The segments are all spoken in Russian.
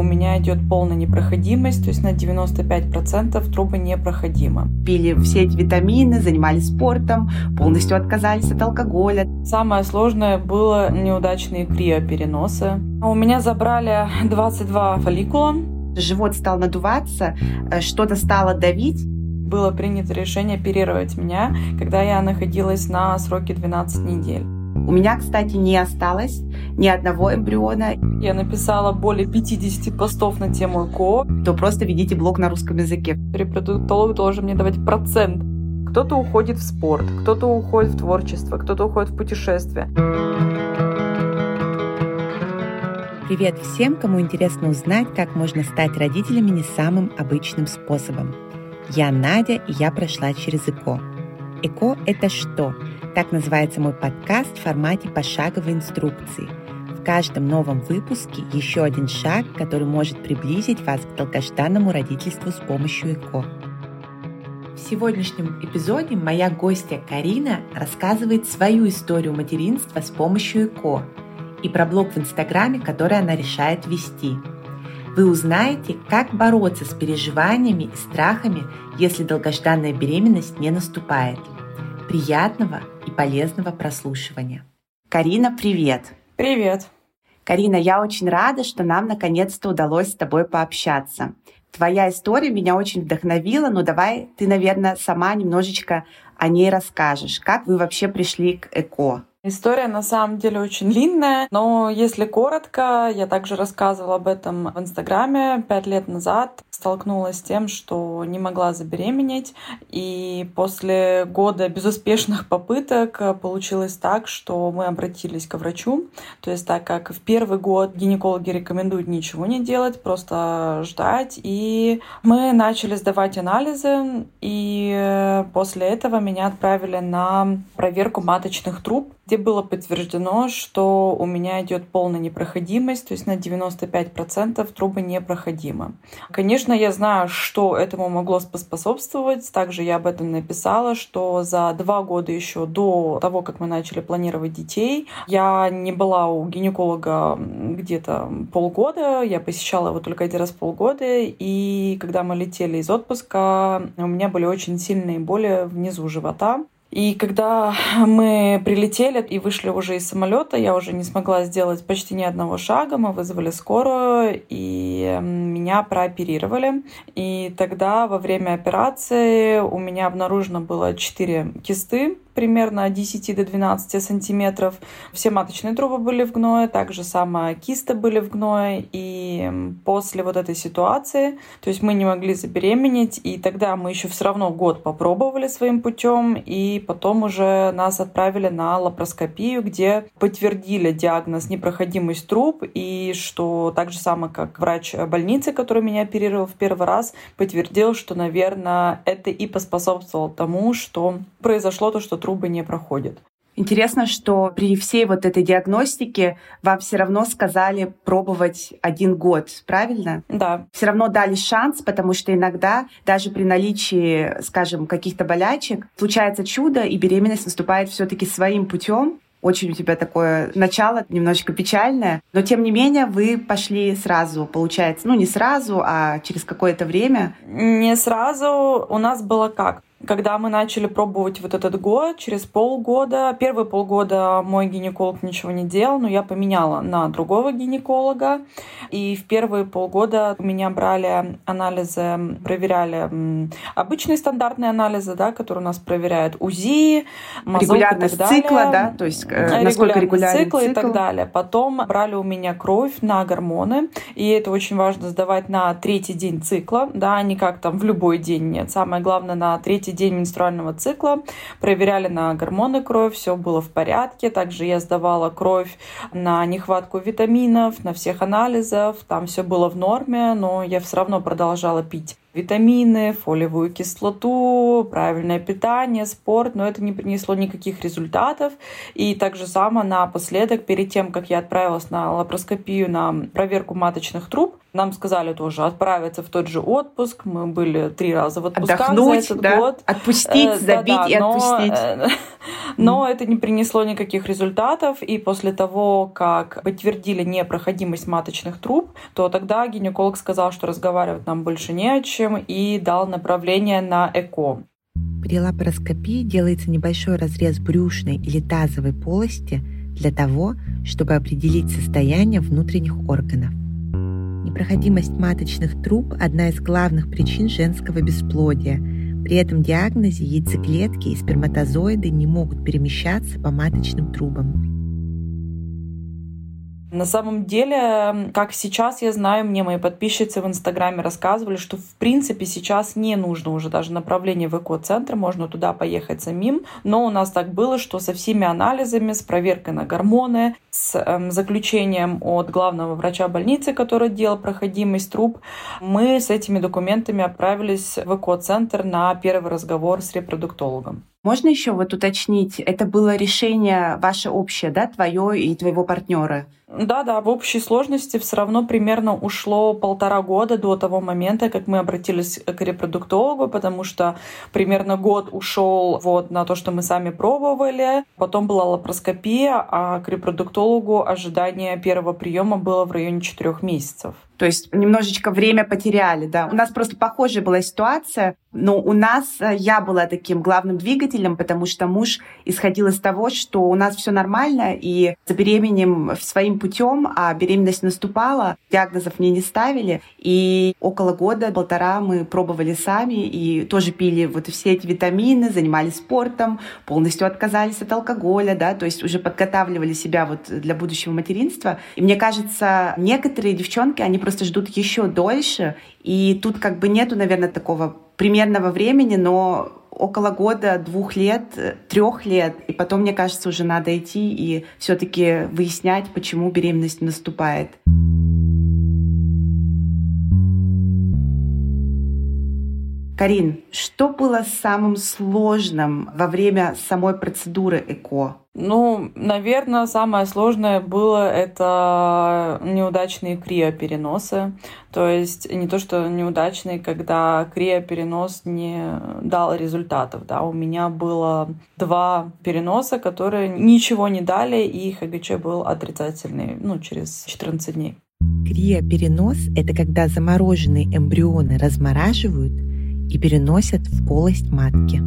у меня идет полная непроходимость, то есть на 95% трубы непроходимы. Пили все эти витамины, занимались спортом, полностью отказались от алкоголя. Самое сложное было неудачные криопереносы. У меня забрали 22 фолликула. Живот стал надуваться, э, что-то стало давить было принято решение оперировать меня, когда я находилась на сроке 12 недель. У меня, кстати, не осталось ни одного эмбриона. Я написала более 50 постов на тему ЭКО. То просто ведите блог на русском языке. Репродуктолог должен мне давать процент. Кто-то уходит в спорт, кто-то уходит в творчество, кто-то уходит в путешествие. Привет всем, кому интересно узнать, как можно стать родителями не самым обычным способом. Я Надя, и я прошла через ЭКО. ЭКО – это что? Так называется мой подкаст в формате пошаговой инструкции. В каждом новом выпуске еще один шаг, который может приблизить вас к долгожданному родительству с помощью ЭКО. В сегодняшнем эпизоде моя гостья Карина рассказывает свою историю материнства с помощью ЭКО и про блог в Инстаграме, который она решает вести – вы узнаете, как бороться с переживаниями и страхами, если долгожданная беременность не наступает. Приятного и полезного прослушивания. Карина, привет! Привет! Карина, я очень рада, что нам наконец-то удалось с тобой пообщаться. Твоя история меня очень вдохновила, но давай ты, наверное, сама немножечко о ней расскажешь. Как вы вообще пришли к ЭКО? История на самом деле очень длинная, но если коротко, я также рассказывала об этом в Инстаграме пять лет назад. Столкнулась с тем, что не могла забеременеть, и после года безуспешных попыток получилось так, что мы обратились к врачу. То есть так как в первый год гинекологи рекомендуют ничего не делать, просто ждать, и мы начали сдавать анализы, и после этого меня отправили на проверку маточных труб где было подтверждено, что у меня идет полная непроходимость, то есть на 95% трубы непроходимы. Конечно, я знаю, что этому могло поспособствовать. Также я об этом написала, что за два года еще до того, как мы начали планировать детей, я не была у гинеколога где-то полгода, я посещала его только один раз в полгода, и когда мы летели из отпуска, у меня были очень сильные боли внизу живота. И когда мы прилетели и вышли уже из самолета, я уже не смогла сделать почти ни одного шага. Мы вызвали скорую, и меня прооперировали. И тогда во время операции у меня обнаружено было 4 кисты примерно от 10 до 12 сантиметров. Все маточные трубы были в гное, также сама киста были в гное. И после вот этой ситуации, то есть мы не могли забеременеть, и тогда мы еще все равно год попробовали своим путем, и потом уже нас отправили на лапароскопию, где подтвердили диагноз непроходимость труб, и что так же самое, как врач больницы, который меня оперировал в первый раз, подтвердил, что, наверное, это и поспособствовало тому, что произошло то, что трубы не проходят. Интересно, что при всей вот этой диагностике вам все равно сказали пробовать один год, правильно? Да. Все равно дали шанс, потому что иногда даже при наличии, скажем, каких-то болячек случается чудо, и беременность наступает все-таки своим путем. Очень у тебя такое начало немножечко печальное, но тем не менее вы пошли сразу, получается, ну не сразу, а через какое-то время. Не сразу. У нас было как? Когда мы начали пробовать вот этот год, через полгода, первые полгода мой гинеколог ничего не делал, но я поменяла на другого гинеколога. И в первые полгода у меня брали анализы, проверяли обычные стандартные анализы, да, которые у нас проверяют УЗИ, мазок регулярность и так далее. цикла, да, то есть э, насколько регулярный цикл, цикл и так далее. Потом брали у меня кровь на гормоны, и это очень важно сдавать на третий день цикла, да, не как там в любой день, нет. Самое главное на третий третий день менструального цикла, проверяли на гормоны кровь, все было в порядке. Также я сдавала кровь на нехватку витаминов, на всех анализов, там все было в норме, но я все равно продолжала пить витамины, фолиевую кислоту, правильное питание, спорт, но это не принесло никаких результатов. И также само напоследок, перед тем, как я отправилась на лапароскопию на проверку маточных труб, Нам сказали тоже отправиться в тот же отпуск. Мы были три раза в отпусках Отдохнуть, за этот да? год. Отпустить, э, забить да, да, и но, отпустить. Э, но mm. это не принесло никаких результатов. И после того, как подтвердили непроходимость маточных труб, то тогда гинеколог сказал, что разговаривать нам больше не о чем и дал направление на ЭКО. При лапароскопии делается небольшой разрез брюшной или тазовой полости для того, чтобы определить состояние внутренних органов. Непроходимость маточных труб – одна из главных причин женского бесплодия. При этом диагнозе яйцеклетки и сперматозоиды не могут перемещаться по маточным трубам. На самом деле, как сейчас я знаю, мне мои подписчицы в Инстаграме рассказывали, что в принципе сейчас не нужно уже даже направление в эко-центр, можно туда поехать самим. Но у нас так было, что со всеми анализами, с проверкой на гормоны, с эм, заключением от главного врача больницы, который делал проходимость труб, мы с этими документами отправились в эко-центр на первый разговор с репродуктологом. Можно еще вот уточнить, это было решение ваше общее, да, твое и твоего партнера? Да, да, в общей сложности все равно примерно ушло полтора года до того момента, как мы обратились к репродуктологу, потому что примерно год ушел вот на то, что мы сами пробовали. Потом была лапароскопия, а к репродуктологу ожидание первого приема было в районе четырех месяцев. То есть немножечко время потеряли, да. У нас просто похожая была ситуация, но у нас э, я была таким главным двигателем, потому что муж исходил из того, что у нас все нормально, и забеременем своим путем, а беременность наступала, диагнозов мне не ставили, и около года, полтора мы пробовали сами и тоже пили вот все эти витамины, занимались спортом, полностью отказались от алкоголя, да, то есть уже подготавливали себя вот для будущего материнства. И мне кажется, некоторые девчонки, они просто ждут еще дольше, и тут как бы нету, наверное, такого примерного времени, но около года, двух лет, трех лет, и потом, мне кажется, уже надо идти и все-таки выяснять, почему беременность наступает. Карин, что было самым сложным во время самой процедуры ЭКО? Ну, наверное, самое сложное было это неудачные криопереносы. То есть не то, что неудачные, когда криоперенос не дал результатов. Да. У меня было два переноса, которые ничего не дали, и ХГЧ был отрицательный ну, через 14 дней. Криоперенос — это когда замороженные эмбрионы размораживают и переносят в полость матки.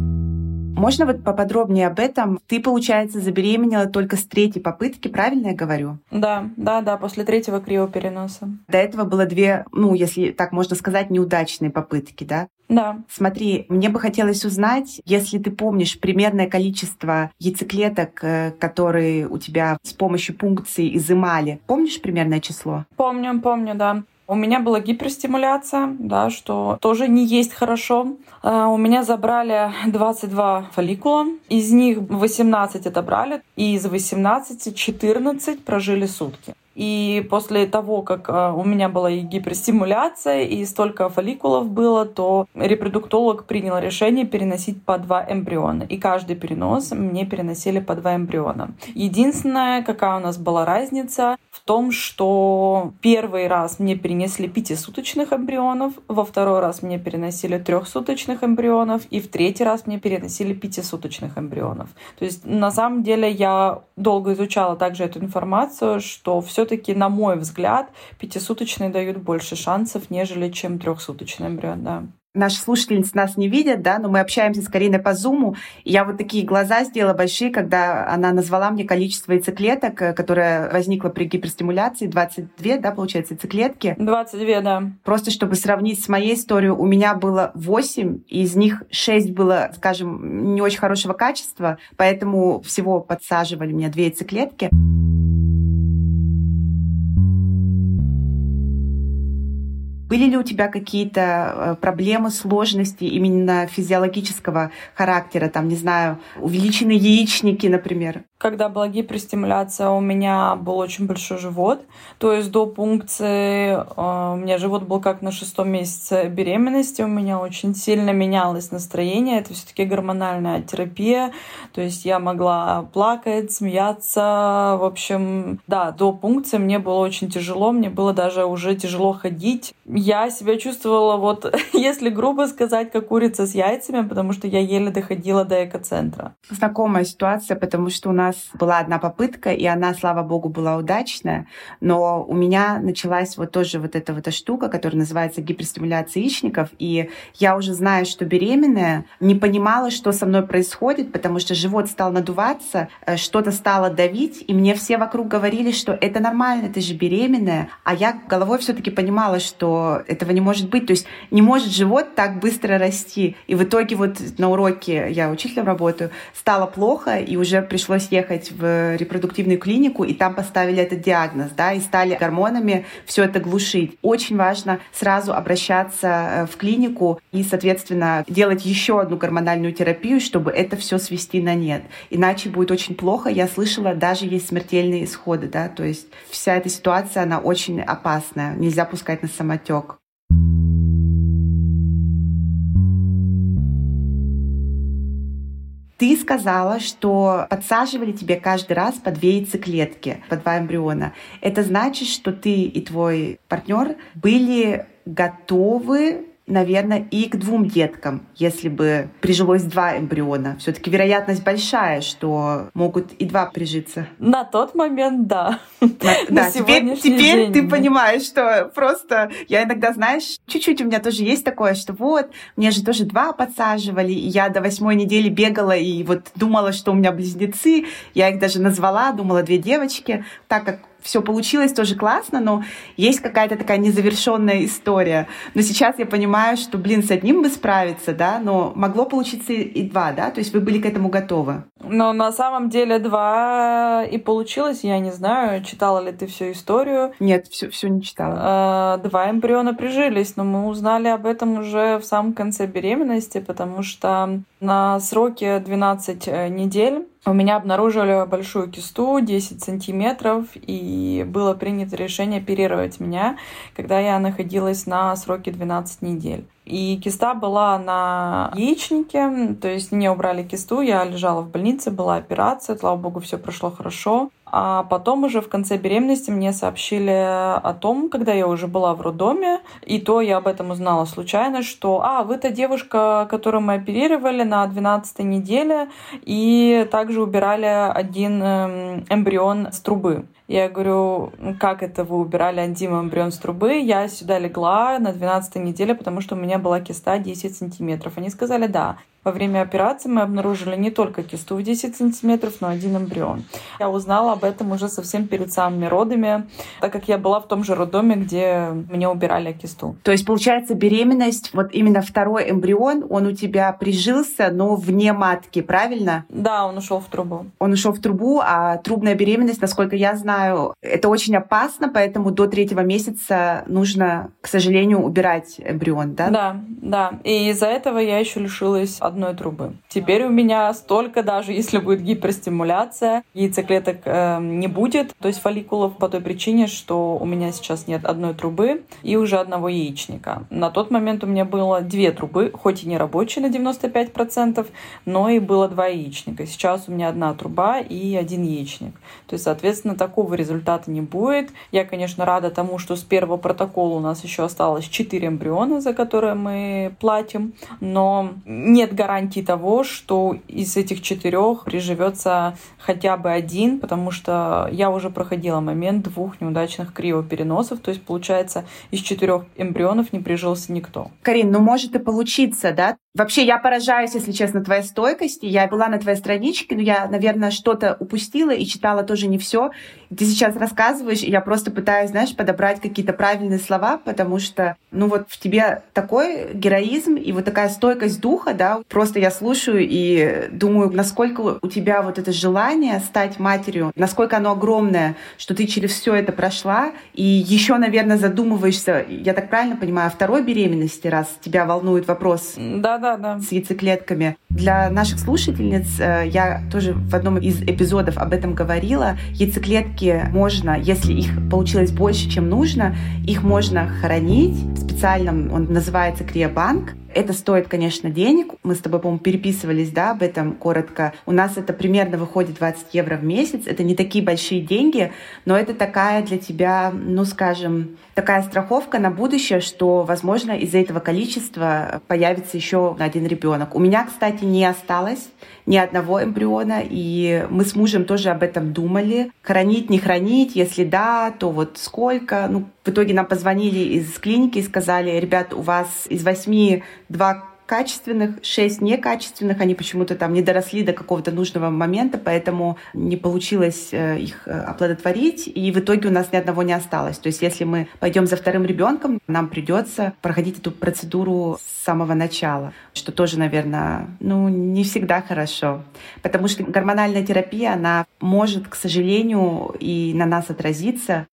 Можно вот поподробнее об этом? Ты, получается, забеременела только с третьей попытки, правильно я говорю? Да, да, да, после третьего криопереноса. До этого было две, ну, если так можно сказать, неудачные попытки, да? Да. Смотри, мне бы хотелось узнать, если ты помнишь примерное количество яйцеклеток, э, которые у тебя с помощью пункции изымали. Помнишь примерное число? Помню, помню, да. У меня была гиперстимуляция, да, что тоже не есть хорошо. А, у меня забрали 22 фолликула, из них 18 отобрали, и из 18 14 прожили сутки. И после того, как а, у меня была и гиперстимуляция, и столько фолликулов было, то репродуктолог принял решение переносить по два эмбриона. И каждый перенос мне переносили по два эмбриона. Единственное, какая у нас была разница, том, что первый раз мне перенесли пятисуточных эмбрионов, во второй раз мне переносили трехсуточных эмбрионов, и в третий раз мне переносили пятисуточных эмбрионов. То есть на самом деле я долго изучала также эту информацию, что все все-таки, на мой взгляд, пятисуточные дают больше шансов, нежели чем трехсуточный эмбрион, да. Наши слушательницы нас не видят, да, но мы общаемся с Кариной по зуму. я вот такие глаза сделала большие, когда она назвала мне количество яйцеклеток, э, которое возникло при гиперстимуляции. 22, да, получается, яйцеклетки? 22, да. Просто чтобы сравнить с моей историей, у меня было 8, из них 6 было, скажем, не очень хорошего качества, поэтому всего подсаживали мне две яйцеклетки. Были ли у тебя какие-то э, проблемы, сложности именно физиологического характера, там, не знаю, увеличенные яичники, например? Когда была гиперстимуляция, у меня был очень большой живот. То есть до пункции э, у меня живот был как на шестом месяце беременности. У меня очень сильно менялось настроение. Это все-таки гормональная терапия. То есть я могла плакать, смеяться. В общем, да, до пункции мне было очень тяжело. Мне было даже уже тяжело ходить. Я себя чувствовала, вот, если грубо сказать, как курица с яйцами, потому что я еле доходила до экоцентра. Знакомая ситуация, потому что у нас нас была одна попытка, и она, слава богу, была удачная, но у меня началась вот тоже вот эта вот эта штука, которая называется гиперстимуляция яичников, и я уже знаю, что беременная, не понимала, что со мной происходит, потому что живот стал надуваться, э, что-то стало давить, и мне все вокруг говорили, что это нормально, ты же беременная, а я головой все таки понимала, что этого не может быть, то есть не может живот так быстро расти, и в итоге вот на уроке, я учителем работаю, стало плохо, и уже пришлось ехать в репродуктивную клинику, и там поставили этот диагноз, да, и стали гормонами все это глушить. Очень важно сразу обращаться э, в клинику и, соответственно, делать еще одну гормональную терапию, чтобы это все свести на нет. Иначе будет очень плохо. Я слышала, даже есть смертельные исходы, да, то есть вся эта ситуация, она очень опасная. Нельзя пускать на самотек. Ты сказала, что подсаживали тебе каждый раз по две яйцеклетки, по два эмбриона. Это значит, что ты и твой партнер были готовы наверное, и к двум деткам, если бы прижилось два эмбриона. Все-таки вероятность большая, что могут и два прижиться. На тот момент, да. да, теперь, теперь ты понимаешь, что просто я иногда, знаешь, чуть-чуть у меня тоже есть такое, что вот, мне же тоже два подсаживали, и я до восьмой недели бегала и вот думала, что у меня близнецы, я их даже назвала, думала две девочки, так как все получилось тоже классно, но есть какая-то такая незавершенная история. Но сейчас я понимаю, что, блин, с одним бы справиться, да, но могло получиться и два, да, то есть вы были к этому готовы. Но на самом деле два и получилось, я не знаю, читала ли ты всю историю. Нет, все, все не читала. А, два эмбриона прижились, но мы узнали об этом уже в самом конце беременности, потому что на сроке 12 э, недель у меня обнаружили большую кисту, 10 сантиметров, и было принято решение оперировать меня, когда я находилась на сроке 12 недель. И киста была на яичнике, то есть не убрали кисту, я лежала в больнице, была операция, слава богу, все прошло хорошо. А потом уже в конце беременности мне сообщили о том, когда я уже была в роддоме, и то я об этом узнала случайно, что «А, вы та девушка, которую мы оперировали на 12 неделе, и также убирали один эм, эмбрион с трубы». Я говорю, как это вы убирали антим эмбрион с трубы? Я сюда легла на 12 неделе, потому что у меня была киста 10 сантиметров. Они сказали, да. Во время операции мы обнаружили не только кисту в 10 сантиметров, но один эмбрион. Я узнала об этом уже совсем перед самыми родами, так как я была в том же роддоме, где мне убирали кисту. То есть, получается, беременность, вот именно второй эмбрион, он у тебя прижился, но вне матки, правильно? Да, он ушел в трубу. Он ушел в трубу, а трубная беременность, насколько я знаю, это очень опасно, поэтому до третьего месяца нужно, к сожалению, убирать эмбрион, да? Да, да. И из-за этого я еще лишилась одной трубы. Теперь у меня столько, даже если будет гиперстимуляция, яйцеклеток э, не будет, то есть фолликулов по той причине, что у меня сейчас нет одной трубы и уже одного яичника. На тот момент у меня было две трубы, хоть и не рабочие на 95%, но и было два яичника. Сейчас у меня одна труба и один яичник. То есть, соответственно, такого результата не будет. Я, конечно, рада тому, что с первого протокола у нас еще осталось 4 эмбриона, за которые мы платим, но нет гарантии того, что из этих четырех приживется хотя бы один, потому что я уже проходила момент двух неудачных криопереносов, то есть получается из четырех эмбрионов не прижился никто. Карин, ну может и получиться, да? Вообще я поражаюсь, если честно, твоей стойкости. Я была на твоей страничке, но я, наверное, что-то упустила и читала тоже не все. Ты сейчас рассказываешь, и я просто пытаюсь, знаешь, подобрать какие-то правильные слова, потому что, ну вот в тебе такой героизм и вот такая стойкость духа, да, просто я слушаю и думаю, насколько у тебя вот это желание стать матерью, насколько оно огромное, что ты через все это прошла, и еще, наверное, задумываешься, я так правильно понимаю, о второй беременности, раз тебя волнует вопрос да, да, да. с яйцеклетками. Для наших слушательниц э, я тоже в одном из эпизодов об этом говорила. Яйцеклетки можно, если их получилось больше, чем нужно, их можно хранить в специальном, он называется криобанк, это стоит, конечно, денег. Мы с тобой, по-моему, переписывались, да, об этом коротко. У нас это примерно выходит 20 евро в месяц. Это не такие большие деньги, но это такая для тебя, ну, скажем, такая страховка на будущее, что, возможно, из-за этого количества появится еще один ребенок. У меня, кстати, не осталось ни одного эмбриона, и мы с мужем тоже об этом думали. Хранить, не хранить, если да, то вот сколько. Ну, в итоге нам позвонили из клиники и сказали, ребят, у вас из восьми два качественных, шесть некачественных. Они почему-то там не доросли до какого-то нужного момента, поэтому не получилось э, их э, оплодотворить. И в итоге у нас ни одного не осталось. То есть если мы пойдем за вторым ребенком, нам придется проходить эту процедуру с самого начала, что тоже, наверное, ну, не всегда хорошо. Потому что гормональная терапия, она может, к сожалению, и на нас отразиться.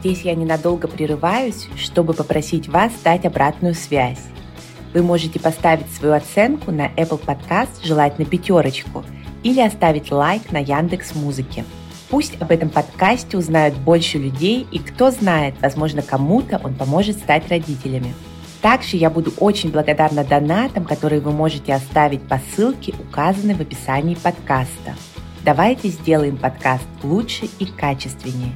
Здесь я ненадолго прерываюсь, чтобы попросить вас дать обратную связь. Вы можете поставить свою оценку на Apple Podcast, желательно пятерочку, или оставить лайк на Яндекс Музыке. Пусть об этом подкасте узнают больше людей, и кто знает, возможно, кому-то он поможет стать родителями. Также я буду очень благодарна донатам, которые вы можете оставить по ссылке, указанной в описании подкаста. Давайте сделаем подкаст лучше и качественнее.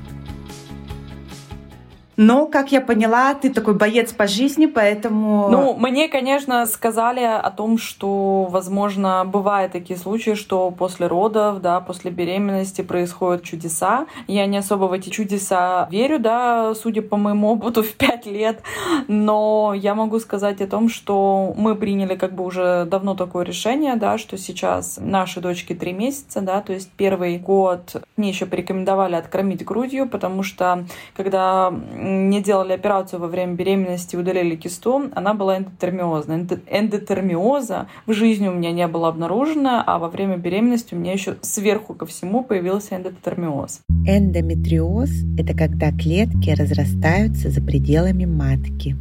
Но, как я поняла, ты такой боец по жизни, поэтому... Ну, мне, конечно, сказали о том, что, возможно, бывают такие случаи, что после родов, да, после беременности происходят чудеса. Я не особо в эти чудеса верю, да, судя по моему опыту в пять лет, но я могу сказать о том, что мы приняли как бы уже давно такое решение, да, что сейчас нашей дочке три месяца, да, то есть первый год мне еще порекомендовали откормить грудью, потому что когда не делали операцию во время беременности, удалили кисту, она была эндотермиозна. Эндотермиоза в жизни у меня не было обнаружена, а во время беременности у меня еще сверху ко всему появился эндотермиоз. Эндометриоз – это когда клетки разрастаются за пределами матки.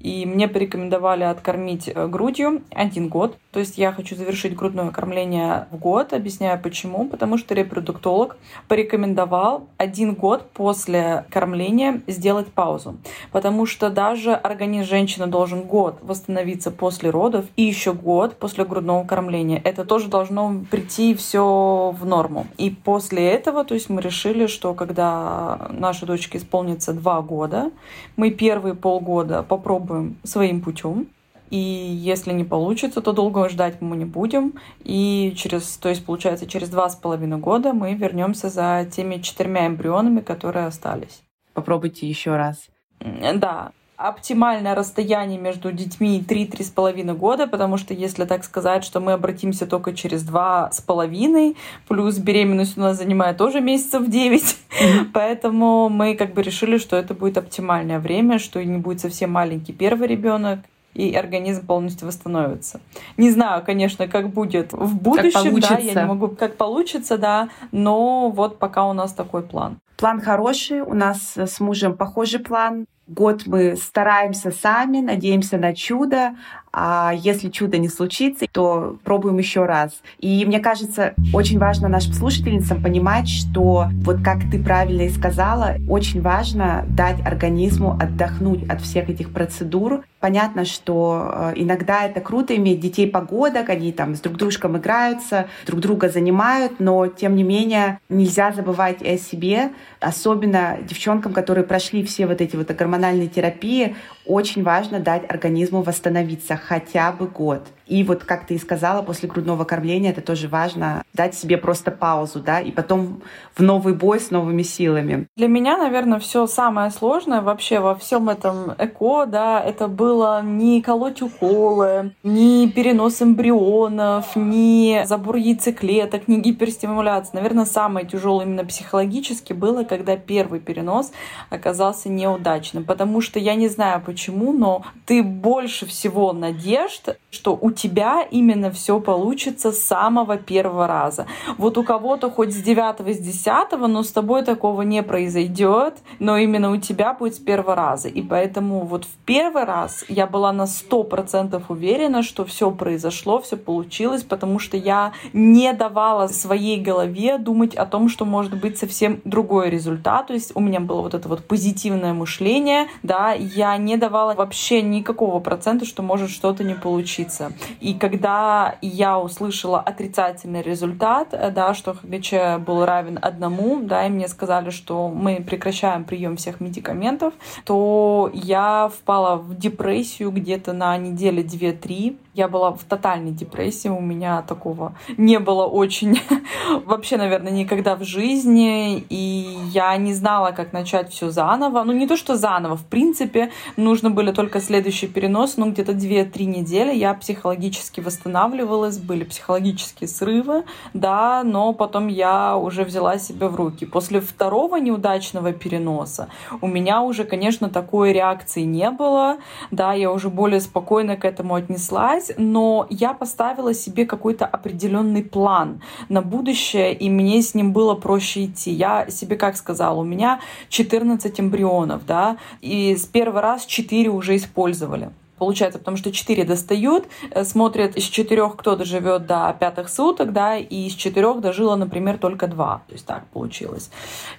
И мне порекомендовали откормить э, грудью один год. То есть я хочу завершить грудное кормление в год. Объясняю почему. Потому что репродуктолог порекомендовал один год после кормления сделать паузу. Потому что даже организм женщины должен год восстановиться после родов и еще год после грудного кормления. Это тоже должно прийти все в норму. И после этого, то есть мы решили, что когда нашей дочке исполнится два года, мы первые полгода попробуем попробуем своим путем. И если не получится, то долго ждать мы не будем. И через, то есть получается, через два с половиной года мы вернемся за теми четырьмя эмбрионами, которые остались. Попробуйте еще раз. Да, оптимальное расстояние между детьми 3-3,5 года, потому что если так сказать, что мы обратимся только через 2,5, плюс беременность у нас занимает тоже месяцев 9, mm-hmm. поэтому мы как бы решили, что это будет оптимальное время, что не будет совсем маленький первый ребенок, и организм полностью восстановится. Не знаю, конечно, как будет в будущем, да, я не могу, как получится, да, но вот пока у нас такой план. План хороший, у нас с мужем похожий план. Год мы стараемся сами, надеемся на чудо, а если чудо не случится, то пробуем еще раз. И мне кажется, очень важно нашим слушательницам понимать, что вот как ты правильно и сказала, очень важно дать организму отдохнуть от всех этих процедур. Понятно, что э, иногда это круто иметь детей погодок, они там с друг дружком играются, друг друга занимают, но тем не менее нельзя забывать и о себе, особенно девчонкам, которые прошли все вот эти вот гормональные терапии, очень важно дать организму восстановиться хотя бы год. И вот, как ты и сказала, после грудного кормления это тоже важно, дать себе просто паузу, да, и потом в новый бой с новыми силами. Для меня, наверное, все самое сложное вообще во всем этом эко, да, это было не колоть уколы, не перенос эмбрионов, не забор яйцеклеток, не гиперстимуляция. Наверное, самое тяжелое именно психологически было, когда первый перенос оказался неудачным, потому что я не знаю почему, но ты больше всего надежд, что у тебя именно все получится с самого первого раза. Вот у кого-то хоть с девятого, с десятого, но с тобой такого не произойдет, но именно у тебя будет с первого раза. И поэтому вот в первый раз я была на сто процентов уверена, что все произошло, все получилось, потому что я не давала своей голове думать о том, что может быть совсем другой результат. То есть у меня было вот это вот позитивное мышление, да, я не давала вообще никакого процента, что может что-то не получиться. И когда я услышала отрицательный результат, э, да, что ХГЧ был равен одному, да, и мне сказали, что мы прекращаем прием всех медикаментов, то я впала в депрессию где-то на неделе 2-3. Я была в тотальной депрессии, у меня такого не было очень вообще, наверное, никогда в жизни, и я не знала, как начать все заново. Ну, не то, что заново, в принципе, нужно были только следующий перенос, но где-то 2-3 недели я психологически восстанавливалась, были психологические срывы, да, но потом я уже взяла себя в руки. После второго неудачного переноса у меня уже, конечно, такой реакции не было, да, я уже более спокойно к этому отнеслась, но я поставила себе какой-то определенный план на будущее, и мне с ним было проще идти. Я себе как сказала, у меня 14 эмбрионов, да, и с первого раз 4 уже использовали получается, потому что 4 достают, э, смотрят из 4, кто доживет до пятых суток, да, и из 4 дожило, например, только 2. То есть так получилось.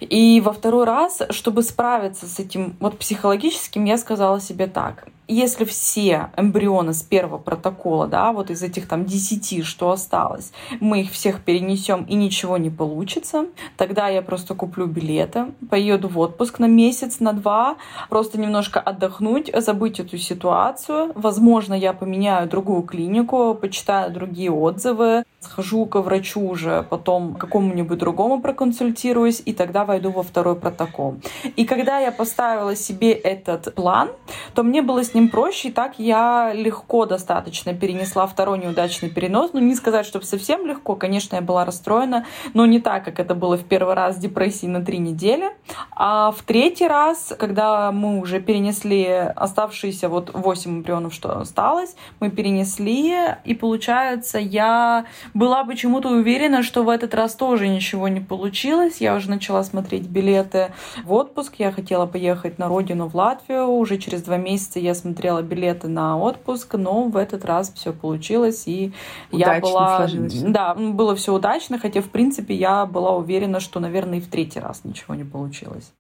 И во второй раз, чтобы справиться с этим вот психологическим, я сказала себе так если все эмбрионы с первого протокола, да, вот из этих там 10, что осталось, мы их всех перенесем и ничего не получится, тогда я просто куплю билеты, поеду в отпуск на месяц, на два, просто немножко отдохнуть, забыть эту ситуацию. Возможно, я поменяю другую клинику, почитаю другие отзывы, схожу к врачу уже, потом какому-нибудь другому проконсультируюсь, и тогда войду во второй протокол. И когда я поставила себе этот план, то мне было с ним проще, и так я легко достаточно перенесла второй неудачный перенос. Ну, не сказать, чтобы совсем легко, конечно, я была расстроена, но не так, как это было в первый раз с депрессией на три недели. А в третий раз, когда мы уже перенесли оставшиеся вот 8 эмбрионов, что осталось, мы перенесли, и получается, я была почему-то уверена, что в этот раз тоже ничего не получилось. Я уже начала смотреть билеты в отпуск. Я хотела поехать на родину в Латвию. Уже через два месяца я смотрела билеты на отпуск, но в этот раз все получилось, и удачно я была... Сложилось. Да, было все удачно, хотя, в принципе, я была уверена, что, наверное, и в третий раз ничего не получилось.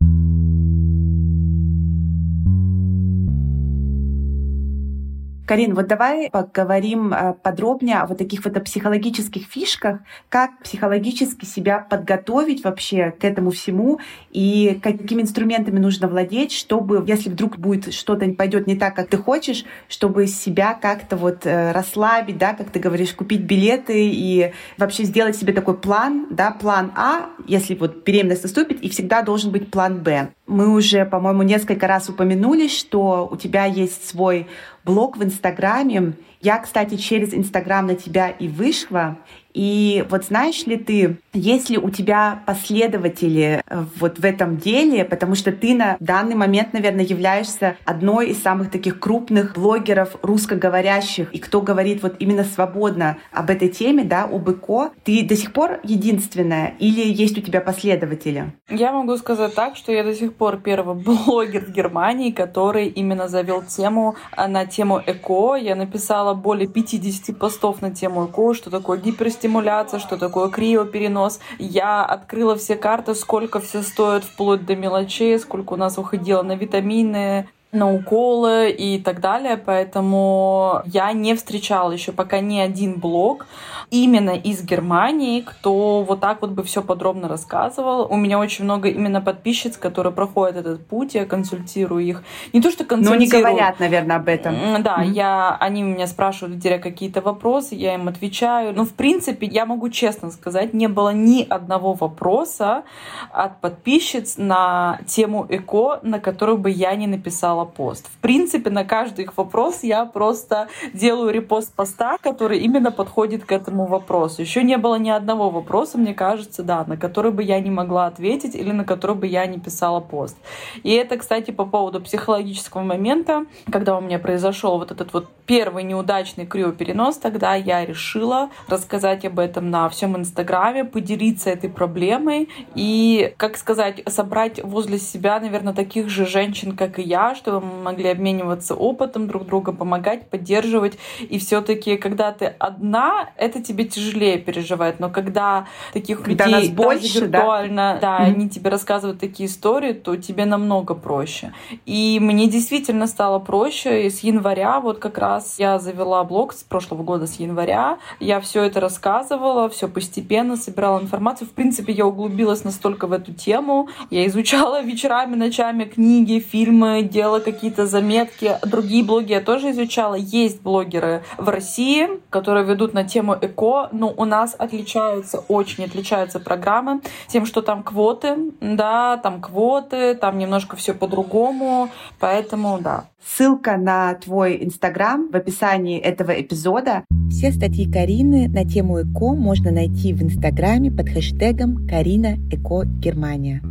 Карин, вот давай поговорим э, подробнее о вот таких вот психологических фишках, как психологически себя подготовить вообще к этому всему и какими инструментами нужно владеть, чтобы, если вдруг будет что-то пойдет не так, как ты хочешь, чтобы себя как-то вот э, расслабить, да, как ты говоришь, купить билеты и вообще сделать себе такой план, да, план А, если вот беременность наступит, и всегда должен быть план Б. Мы уже, по-моему, несколько раз упомянули, что у тебя есть свой блог в Инстаграме. Я, кстати, через Инстаграм на тебя и вышла. И вот знаешь ли ты, есть ли у тебя последователи э, вот в этом деле, потому что ты на данный момент, наверное, являешься одной из самых таких крупных блогеров русскоговорящих, и кто говорит вот именно свободно об этой теме, да, об ЭКО, ты до сих пор единственная или есть у тебя последователи? Я могу сказать так, что я до сих пор первый блогер в Германии, который именно завел тему э, на тему ЭКО. Я написала более 50 постов на тему ЭКО, что такое гиперстимуляция, стимуляция, что такое криоперенос. Я открыла все карты, сколько все стоит, вплоть до мелочей, сколько у нас уходило на витамины, на уколы и так далее, поэтому я не встречала еще пока ни один блог именно из Германии, кто вот так вот бы все подробно рассказывал. У меня очень много именно подписчиц, которые проходят этот путь, я консультирую их. Не то, что консультирую. Но не говорят, наверное, об этом. Да, mm-hmm. я, они меня спрашивают директ какие-то вопросы, я им отвечаю. Ну, в принципе, я могу честно сказать, не было ни одного вопроса от подписчиц на тему ЭКО, на которую бы я не написала пост. В принципе, на каждый их вопрос я просто делаю репост поста, который именно подходит к этому вопросу. Еще не было ни одного вопроса, мне кажется, да, на который бы я не могла ответить или на который бы я не писала пост. И это, кстати, по поводу психологического момента, когда у меня произошел вот этот вот первый неудачный криоперенос, тогда я решила рассказать об этом на всем Инстаграме, поделиться этой проблемой и, как сказать, собрать возле себя, наверное, таких же женщин, как и я, чтобы мы могли обмениваться опытом, друг друга помогать, поддерживать. И все-таки, когда ты одна, это тебе тяжелее переживать. Но когда таких когда людей нас больше, виртуально, да, да mm-hmm. они тебе рассказывают такие истории, то тебе намного проще. И мне действительно стало проще. И с января вот как раз я завела блог с прошлого года, с января. Я все это рассказывала, все постепенно собирала информацию. В принципе, я углубилась настолько в эту тему. Я изучала вечерами, ночами книги, фильмы, делала какие-то заметки. Другие блоги я тоже изучала. Есть блогеры в России, которые ведут на тему эко, но у нас отличаются, очень отличаются программы тем, что там квоты, да, там квоты, там немножко все по-другому, поэтому да. Ссылка на твой инстаграм в описании этого эпизода. Все статьи Карины на тему ЭКО можно найти в инстаграме под хэштегом Карина Эко Германия.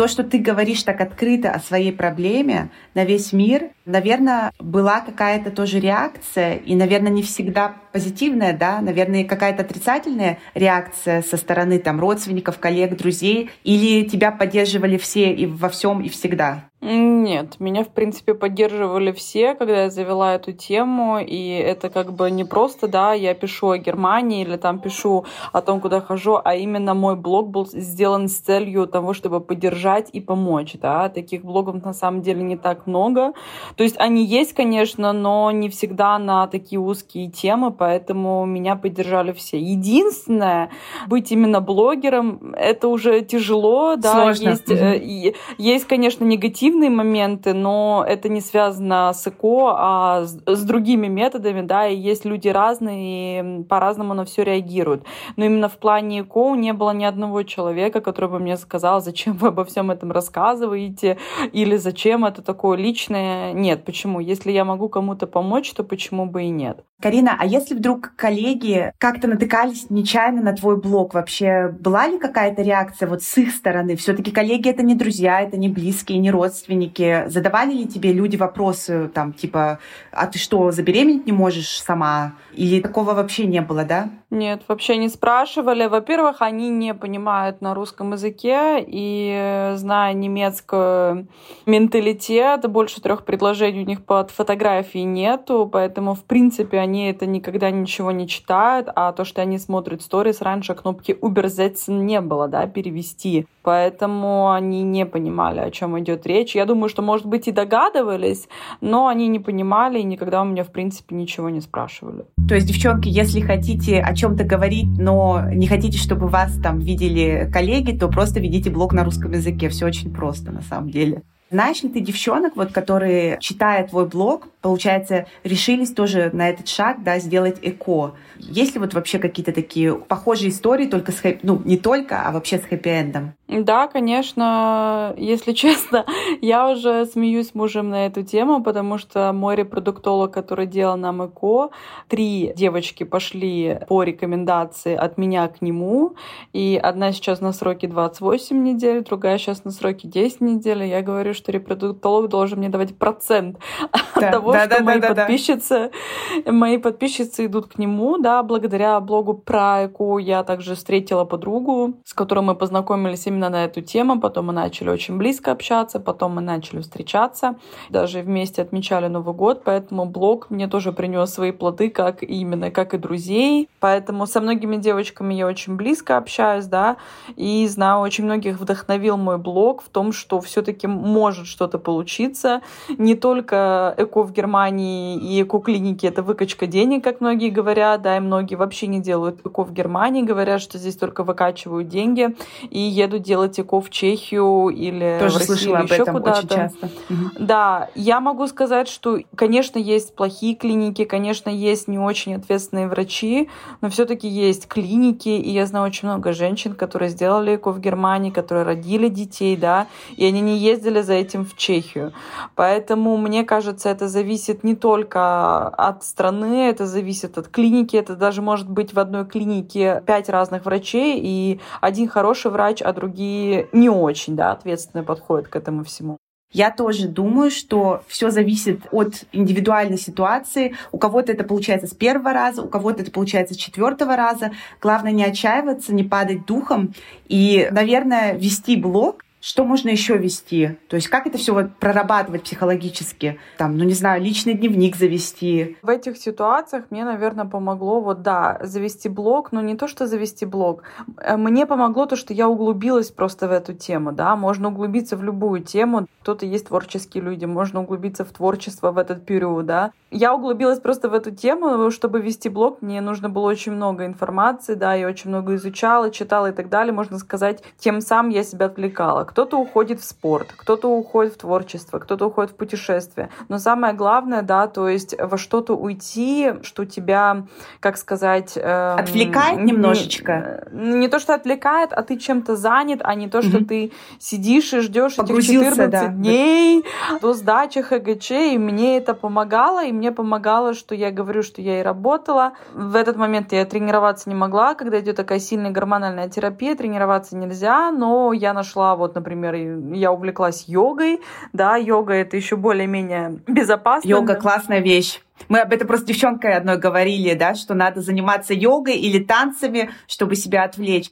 То, что ты говоришь так открыто о своей проблеме на весь мир, наверное, была какая-то тоже реакция, и, наверное, не всегда позитивная, да, наверное, какая-то отрицательная реакция со стороны там родственников, коллег, друзей, или тебя поддерживали все и во всем и всегда? Нет, меня, в принципе, поддерживали все, когда я завела эту тему, и это как бы не просто, да, я пишу о Германии или там пишу о том, куда хожу, а именно мой блог был сделан с целью того, чтобы поддержать и помочь, да, таких блогов на самом деле не так много, то есть они есть, конечно, но не всегда на такие узкие темы, поэтому меня поддержали все. Единственное, быть именно блогером, это уже тяжело, да, Сложно. есть, угу. есть, конечно, негатив позитивные моменты, но это не связано с ЭКО, а с, с другими методами, да, и есть люди разные, и по-разному на все реагируют. Но именно в плане ЭКО не было ни одного человека, который бы мне сказал, зачем вы обо всем этом рассказываете, или зачем это такое личное. Нет, почему? Если я могу кому-то помочь, то почему бы и нет? Карина, а если вдруг коллеги как-то натыкались нечаянно на твой блог, вообще была ли какая-то реакция вот с их стороны? Все-таки коллеги это не друзья, это не близкие, не родственники. Задавали ли тебе люди вопросы там типа, а ты что, забеременеть не можешь сама? Или такого вообще не было, да? Нет, вообще не спрашивали. Во-первых, они не понимают на русском языке, и зная немецкий менталитет, больше трех предложений у них под фотографией нету, поэтому, в принципе, они это никогда ничего не читают, а то, что они смотрят сторис, раньше кнопки Übersetzen не было, да, перевести. Поэтому они не понимали, о чем идет речь. Я думаю, что, может быть, и догадывались, но они не понимали и никогда у меня, в принципе, ничего не спрашивали. То есть, девчонки, если хотите о чем-то говорить, но не хотите, чтобы вас там видели коллеги, то просто ведите блог на русском языке. Все очень просто на самом деле. Знаешь ли ты девчонок, вот, которые, читая твой блог, получается, решились тоже на этот шаг, да, сделать эко? Есть ли вот вообще какие-то такие похожие истории, только с ну, не только, а вообще с хэппи-эндом? Да, конечно, если честно, я уже смеюсь с мужем на эту тему, потому что мой репродуктолог, который делал нам ЭКО, три девочки пошли по рекомендации от меня к нему, и одна сейчас на сроке 28 недель, другая сейчас на сроке 10 недель, и я говорю, что репродуктолог должен мне давать процент от того, что мои подписчицы, мои подписчицы идут к нему, да, благодаря блогу про ЭКО я также встретила подругу, с которой мы познакомились именно на эту тему, потом мы начали очень близко общаться, потом мы начали встречаться, даже вместе отмечали Новый год, поэтому блог мне тоже принес свои плоды, как именно, как и друзей, поэтому со многими девочками я очень близко общаюсь, да, и знаю, очень многих вдохновил мой блог в том, что все-таки может что-то получиться, не только эко в Германии и эко-клиники — это выкачка денег, как многие говорят, да, и многие вообще не делают эко в Германии, говорят, что здесь только выкачивают деньги. И едут делать эко в Чехию или Тоже в Россию, слышала или об еще этом куда-то. очень часто. Да, я могу сказать, что, конечно, есть плохие клиники, конечно, есть не очень ответственные врачи, но все-таки есть клиники, и я знаю очень много женщин, которые сделали ЭКО в Германии, которые родили детей, да, и они не ездили за этим в Чехию. Поэтому, мне кажется, это зависит не только от страны, это зависит от клиники, это даже может быть в одной клинике пять разных врачей, и один хороший врач, а другие не очень, да, ответственно подходят к этому всему. Я тоже думаю, что все зависит от индивидуальной ситуации. У кого-то это получается с первого раза, у кого-то это получается с четвертого раза. Главное не отчаиваться, не падать духом и, наверное, вести блог что можно еще вести? То есть как это все вот прорабатывать психологически? Там, ну не знаю, личный дневник завести. В этих ситуациях мне, наверное, помогло вот, да, завести блог, но не то, что завести блог. Э, мне помогло то, что я углубилась просто в эту тему, да. Можно углубиться в любую тему. Кто-то есть творческие люди, можно углубиться в творчество в этот период, да. Я углубилась просто в эту тему, чтобы вести блог, мне нужно было очень много информации, да, я очень много изучала, читала и так далее. Можно сказать, тем самым я себя отвлекала кто-то уходит в спорт, кто-то уходит в творчество, кто-то уходит в путешествие. Но самое главное, да, то есть во что-то уйти, что тебя, как сказать... Эм, отвлекает немножечко? Не, не то, что отвлекает, а ты чем-то занят, а не то, что mm-hmm. ты сидишь и ждешь этих 14 да. дней до сдачи ХГЧ, и мне это помогало, и мне помогало, что я говорю, что я и работала. В этот момент я тренироваться не могла, когда идет такая сильная гормональная терапия, тренироваться нельзя, но я нашла вот, например, я увлеклась йогой, да, йога это еще более-менее безопасно. Йога классная вещь. Мы об этом просто девчонкой одной говорили, да, что надо заниматься йогой или танцами, чтобы себя отвлечь.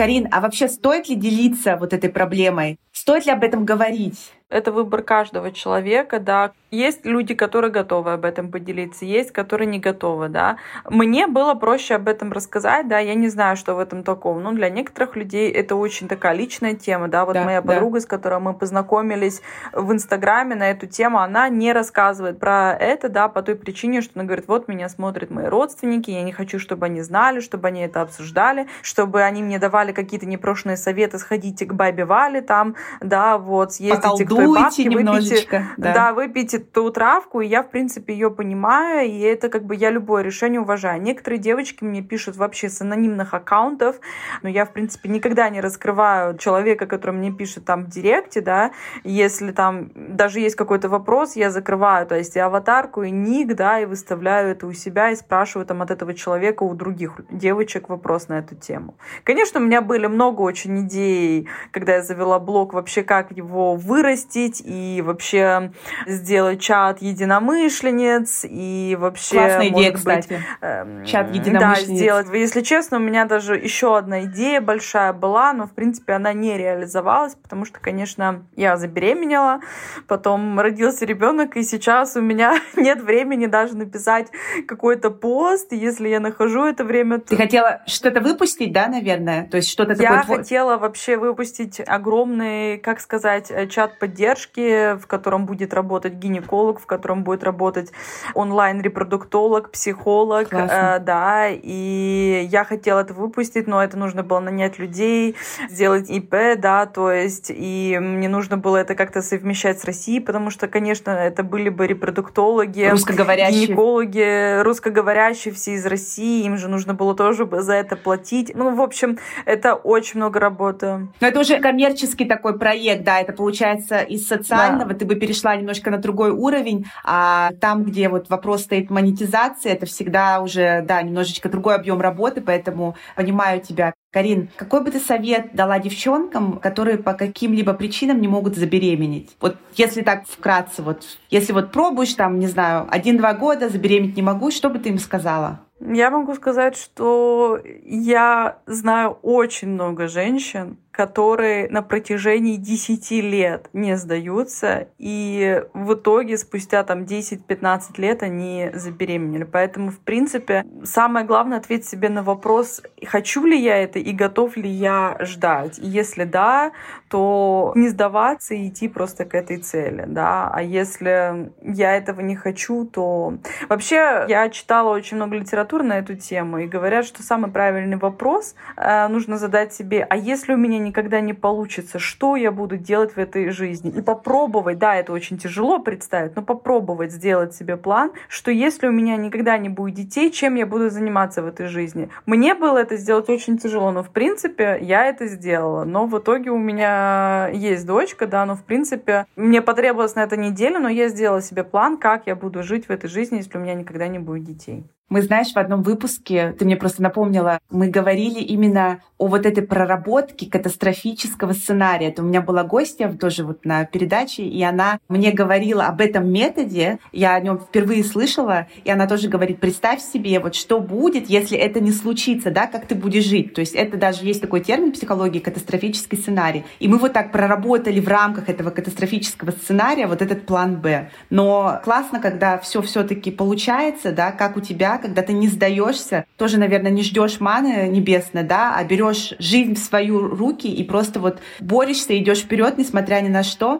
Карин, а вообще стоит ли делиться вот этой проблемой? Стоит ли об этом говорить? Это выбор каждого человека, да. Есть люди, которые готовы об этом поделиться, есть, которые не готовы, да. Мне было проще об этом рассказать, да, я не знаю, что в этом такого. Но для некоторых людей это очень такая личная тема, да. Вот да, моя да. подруга, с которой мы познакомились в Инстаграме на эту тему, она не рассказывает про это, да, по той причине, что она говорит, вот меня смотрят мои родственники, я не хочу, чтобы они знали, чтобы они это обсуждали, чтобы они мне давали какие-то непрошенные советы, сходите к бабе Вале там, да, вот, съездите к той бабке, выпейте, да. да, выпейте ту травку, и я, в принципе, ее понимаю, и это как бы я любое решение уважаю. Некоторые девочки мне пишут вообще с анонимных аккаунтов, но я, в принципе, никогда не раскрываю человека, который мне пишет там в директе, да, если там даже есть какой-то вопрос, я закрываю, то есть и аватарку, и ник, да, и выставляю это у себя, и спрашиваю там от этого человека у других девочек вопрос на эту тему. Конечно, у меня были много очень идей, когда я завела блог вообще как его вырастить и вообще сделать чат единомышленниц и вообще... Классная идея, кстати. Быть, эм, чат единомышленниц. Да, сделать. Если честно, у меня даже еще одна идея большая была, но, в принципе, она не реализовалась, потому что, конечно, я забеременела, потом родился ребенок, и сейчас у меня нет времени даже написать какой-то пост, если я нахожу это время... То... Ты хотела что-то выпустить, да, наверное? То есть что-то Я такое... хотела вообще выпустить огромный, как сказать, э, чат поддержки, в котором будет работать гинеколог, в котором будет работать онлайн-репродуктолог, психолог, э, да, и я хотела это выпустить, но это нужно было нанять людей, сделать ИП, да, то есть, и мне нужно было это как-то совмещать с Россией, потому что, конечно, это были бы репродуктологи, русскоговорящие. гинекологи, русскоговорящие все из России, им же нужно было тоже за это платить. Ну, в общем, это очень много работы. Но это уже коммерческий такой проект, да, это получается из социального да. ты бы перешла немножко на другой уровень, а там, где вот вопрос стоит монетизации, это всегда уже, да, немножечко другой объем работы, поэтому понимаю тебя. Карин, какой бы ты совет дала девчонкам, которые по каким-либо причинам не могут забеременеть? Вот если так вкратце, вот если вот пробуешь там, не знаю, один-два года, забеременеть не могу, что бы ты им сказала? Я могу сказать, что я знаю очень много женщин, которые на протяжении 10 лет не сдаются, и в итоге спустя там 10-15 лет они забеременели. Поэтому, в принципе, самое главное ответить себе на вопрос, хочу ли я это и готов ли я ждать. И если да, то не сдаваться и идти просто к этой цели, да. А если я этого не хочу, то... Вообще, я читала очень много литературы на эту тему, и говорят, что самый правильный вопрос э, нужно задать себе, а если у меня никогда не получится, что я буду делать в этой жизни? И попробовать, да, это очень тяжело представить, но попробовать сделать себе план, что если у меня никогда не будет детей, чем я буду заниматься в этой жизни? Мне было это сделать очень тяжело, но в принципе я это сделала. Но в итоге у меня есть дочка, да, но в принципе мне потребовалось на это неделю, но я сделала себе план, как я буду жить в этой жизни, если у меня никогда не будет детей. Мы, знаешь, в одном выпуске, ты мне просто напомнила, мы говорили именно о вот этой проработке катастрофического сценария. Это у меня была гостья тоже вот на передаче, и она мне говорила об этом методе. Я о нем впервые слышала, и она тоже говорит, представь себе, вот что будет, если это не случится, да, как ты будешь жить. То есть это даже есть такой термин в психологии катастрофический сценарий. И мы вот так проработали в рамках этого катастрофического сценария вот этот план Б. Но классно, когда все все-таки получается, да, как у тебя, когда ты не сдаешься, тоже, наверное, не ждешь маны небесной, да, а берешь жизнь в свои руки и просто вот борешься, идешь вперед, несмотря ни на что.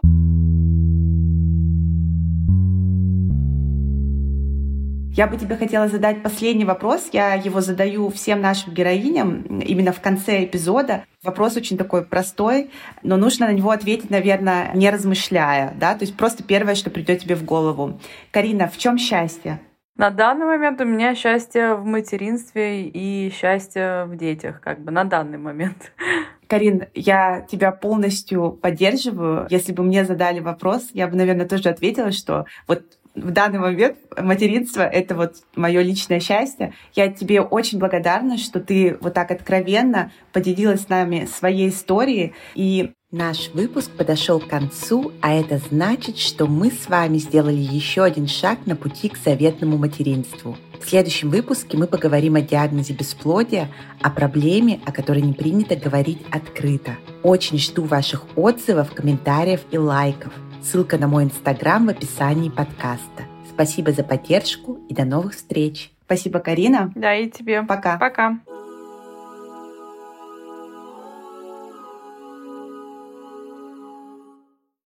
Я бы тебе хотела задать последний вопрос. Я его задаю всем нашим героиням именно в конце эпизода. Вопрос очень такой простой, но нужно на него ответить, наверное, не размышляя. Да? То есть просто первое, что придет тебе в голову. Карина, в чем счастье? На данный момент у меня счастье в материнстве и счастье в детях, как бы на данный момент. Карин, я тебя полностью поддерживаю. Если бы мне задали вопрос, я бы, наверное, тоже ответила, что вот в данный момент материнство — это вот мое личное счастье. Я тебе очень благодарна, что ты вот так откровенно поделилась с нами своей историей. И Наш выпуск подошел к концу, а это значит, что мы с вами сделали еще один шаг на пути к заветному материнству. В следующем выпуске мы поговорим о диагнозе бесплодия, о проблеме, о которой не принято говорить открыто. Очень жду ваших отзывов, комментариев и лайков. Ссылка на мой инстаграм в описании подкаста. Спасибо за поддержку и до новых встреч. Спасибо, Карина. Да, и тебе. Пока. Пока.